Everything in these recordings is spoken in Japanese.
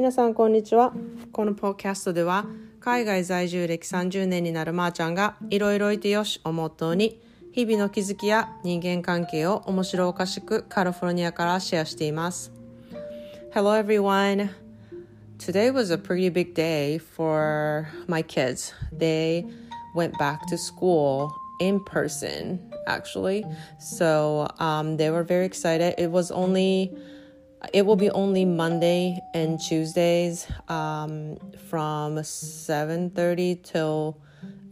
皆さんこんにちはこのポッキャストでは海外在住歴30年になるまーちゃんがいろいろいてよしをモットーに日々の気づきや人間関係を面白おかしくカリフォルニアからシェアしています Hello everyone Today was a pretty big day for my kids They went back to school in person actually so um, they were very excited it was only it will be only Monday and Tuesdays um, from 7.30 till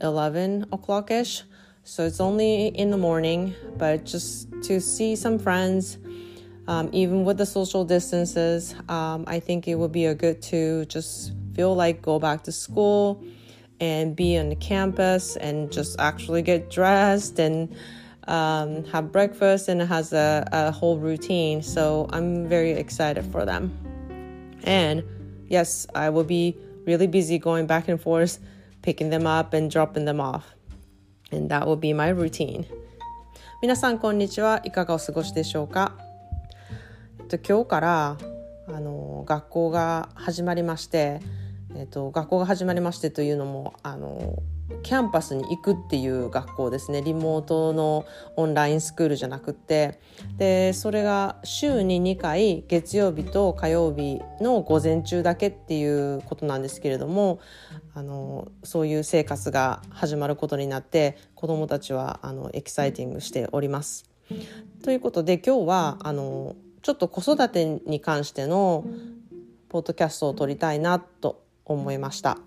11 o'clock ish. So it's only in the morning, but just to see some friends, um, even with the social distances, um, I think it would be a good to just feel like go back to school and be on the campus and just actually get dressed and um, have breakfast and it has a, a whole routine. So I'm very excited for them. And yes, I will be really busy going back and forth, picking them up and dropping them off. And that will be my routine. 皆さんこんにちはいかがお過ごしでしょうか、えっと、今日からあの学校が始まりまして、 えっと、学校が始まりましてというのもあのキャンパスに行くっていう学校ですねリモートのオンラインスクールじゃなくってでそれが週に2回月曜日と火曜日の午前中だけっていうことなんですけれどもあのそういう生活が始まることになって子どもたちはあのエキサイティングしております。ということで今日はあのちょっと子育てに関してのポッドキャストを撮りたいなと思いました。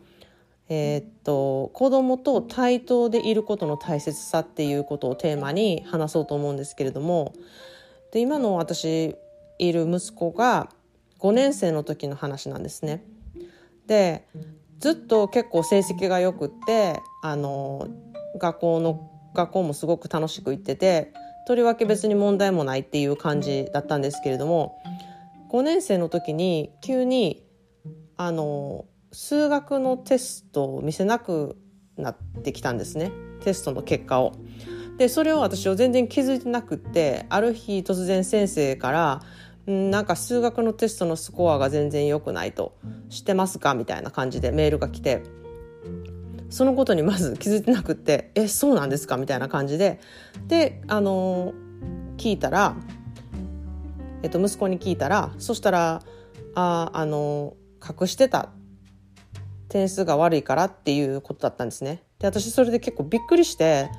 えー、っと子供と対等でいることの大切さっていうことをテーマに話そうと思うんですけれどもで今の私いる息子が5年生の時の話なんですね。でずっと結構成績がよくってあの学校の学校もすごく楽しく行っててとりわけ別に問題もないっていう感じだったんですけれども5年生の時に急にあの数学のテストを見せなくなってきたんですねテストの結果を。でそれを私は全然気づいてなくってある日突然先生から「んなんか数学のテストのスコアが全然良くないと知ってますか?」みたいな感じでメールが来てそのことにまず気づいてなくって「えそうなんですか?」みたいな感じでであの聞いたら、えっと、息子に聞いたらそしたら「ああの隠してた」点数が悪いからっていうことだったんですね。で私それで結構びっくりして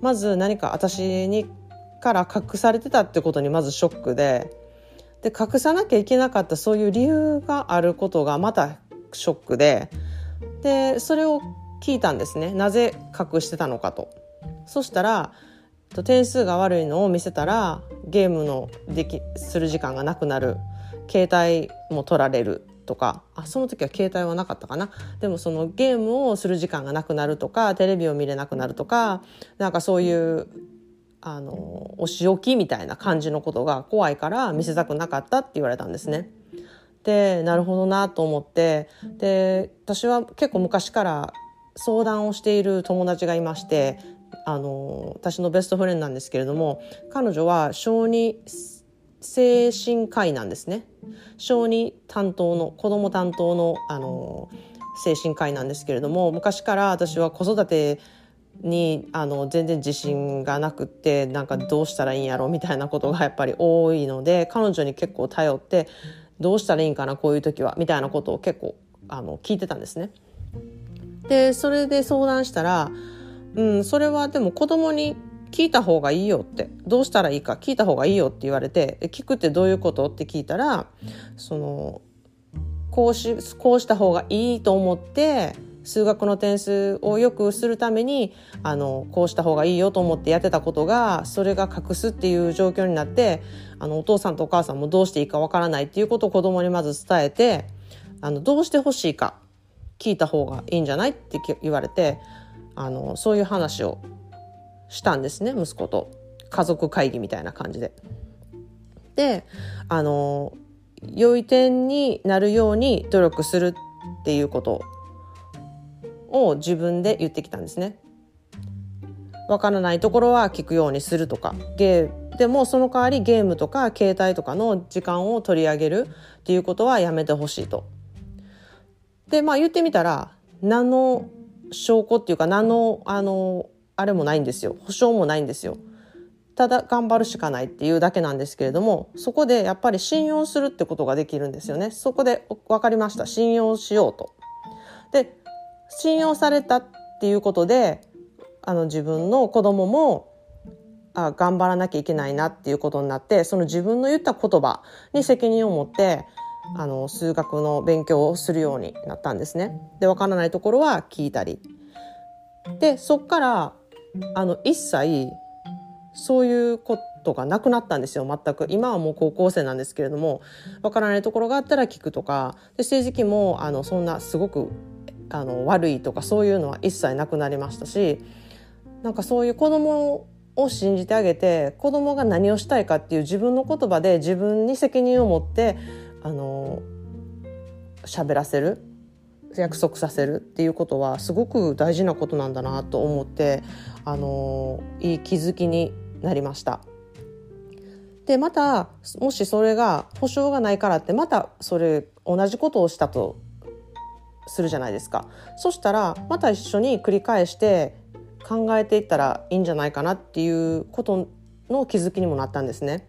まず何か私にから隠されてたってことにまずショックでで隠さなきゃいけなかったそういう理由があることがまたショックででそれを聞いたんですねなぜ隠してたのかと。そしたら点数が悪いのを見せたらゲームのできする時間がなくなる携帯も取られるとかあその時は携帯はなかったかなでもそのゲームをする時間がなくなるとかテレビを見れなくなるとかなんかそういうあのお仕置きみたいな感じのことが怖いから見せたくなかったって言われたんですね。でなるほどなと思ってで私は結構昔から相談をしている友達がいましてあの私のベストフレンドなんですけれども彼女は小児精神科医なんですね小児担当の子供担当のあの精神科医なんですけれども昔から私は子育てにあの全然自信がなくってなんかどうしたらいいんやろみたいなことがやっぱり多いので彼女に結構頼ってどうしたらいいんかなこういう時はみたいなことを結構あの聞いてたんですね。でそれで相談したら、うん、それはでも子供に聞いた方がいいよって。どうしたらいいか聞いた方がいいよって言われて聞くってどういうことって聞いたらそのこうしこうした方がいいと思って数学の点数を良くするためにあのこうした方がいいよと思ってやってたことがそれが隠すっていう状況になってあのお父さんとお母さんもどうしていいかわからないっていうことを子供にまず伝えてあのどうしてほしいか聞いた方がいいんじゃないって言われてあのそういう話をしたんですね息子と家族会議みたいな感じで。であの良い点になるように努力するっていうことを自分で言ってきたんですね。わからないところは聞くようにするとかゲーでもその代わりゲームとか携帯とかの時間を取り上げるっていうことはやめてほしいとでまあ言ってみたら何の証拠っていうか何のあのあれもないんですよ保証もないんですよ。ただ頑張るしかないっていうだけなんですけれどもそこでやっぱり信用するってことができるんですよねそこで分かりました信用しようと。で信用されたっていうことであの自分の子供もあ頑張らなきゃいけないなっていうことになってその自分の言った言葉に責任を持ってあの数学の勉強をするようになったんですね。で分からないところは聞いたり。でそっからあの一切そういうことがなくなったんですよ全く。今はもう高校生なんですけれどもわからないところがあったら聞くとかで政治期もあのそんなすごくあの悪いとかそういうのは一切なくなりましたしなんかそういう子供を信じてあげて子供が何をしたいかっていう自分の言葉で自分に責任を持ってあの喋らせる。約束させるっていうことはすごく大事なことなんだなと思ってあのいい気づきになりました。でまたもしそれが保証がないからってまたそれ同じことをしたとするじゃないですかそしたらまた一緒に繰り返して考えていったらいいんじゃないかなっていうことの気づきにもなったんですね。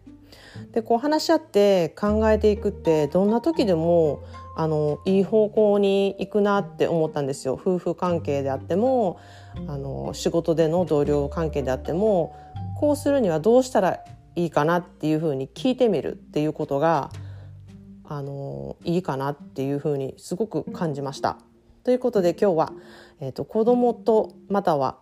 でこう話し合って考えていくってどんな時でもあのいい方向に行くなって思ったんですよ夫婦関係であってもあの仕事での同僚関係であってもこうするにはどうしたらいいかなっていうふうに聞いてみるっていうことがあのいいかなっていうふうにすごく感じました。ということで今日は、えーと、子供とまたは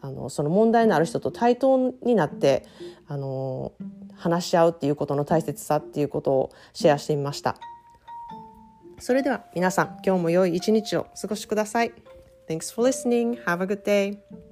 あのその問題のある人と対等になってあの話し合うっていうことの大切さっていうことをシェアしてみました。それでは皆さん今日も良い一日をお過ごしください。Thanks for listening. Have a good day.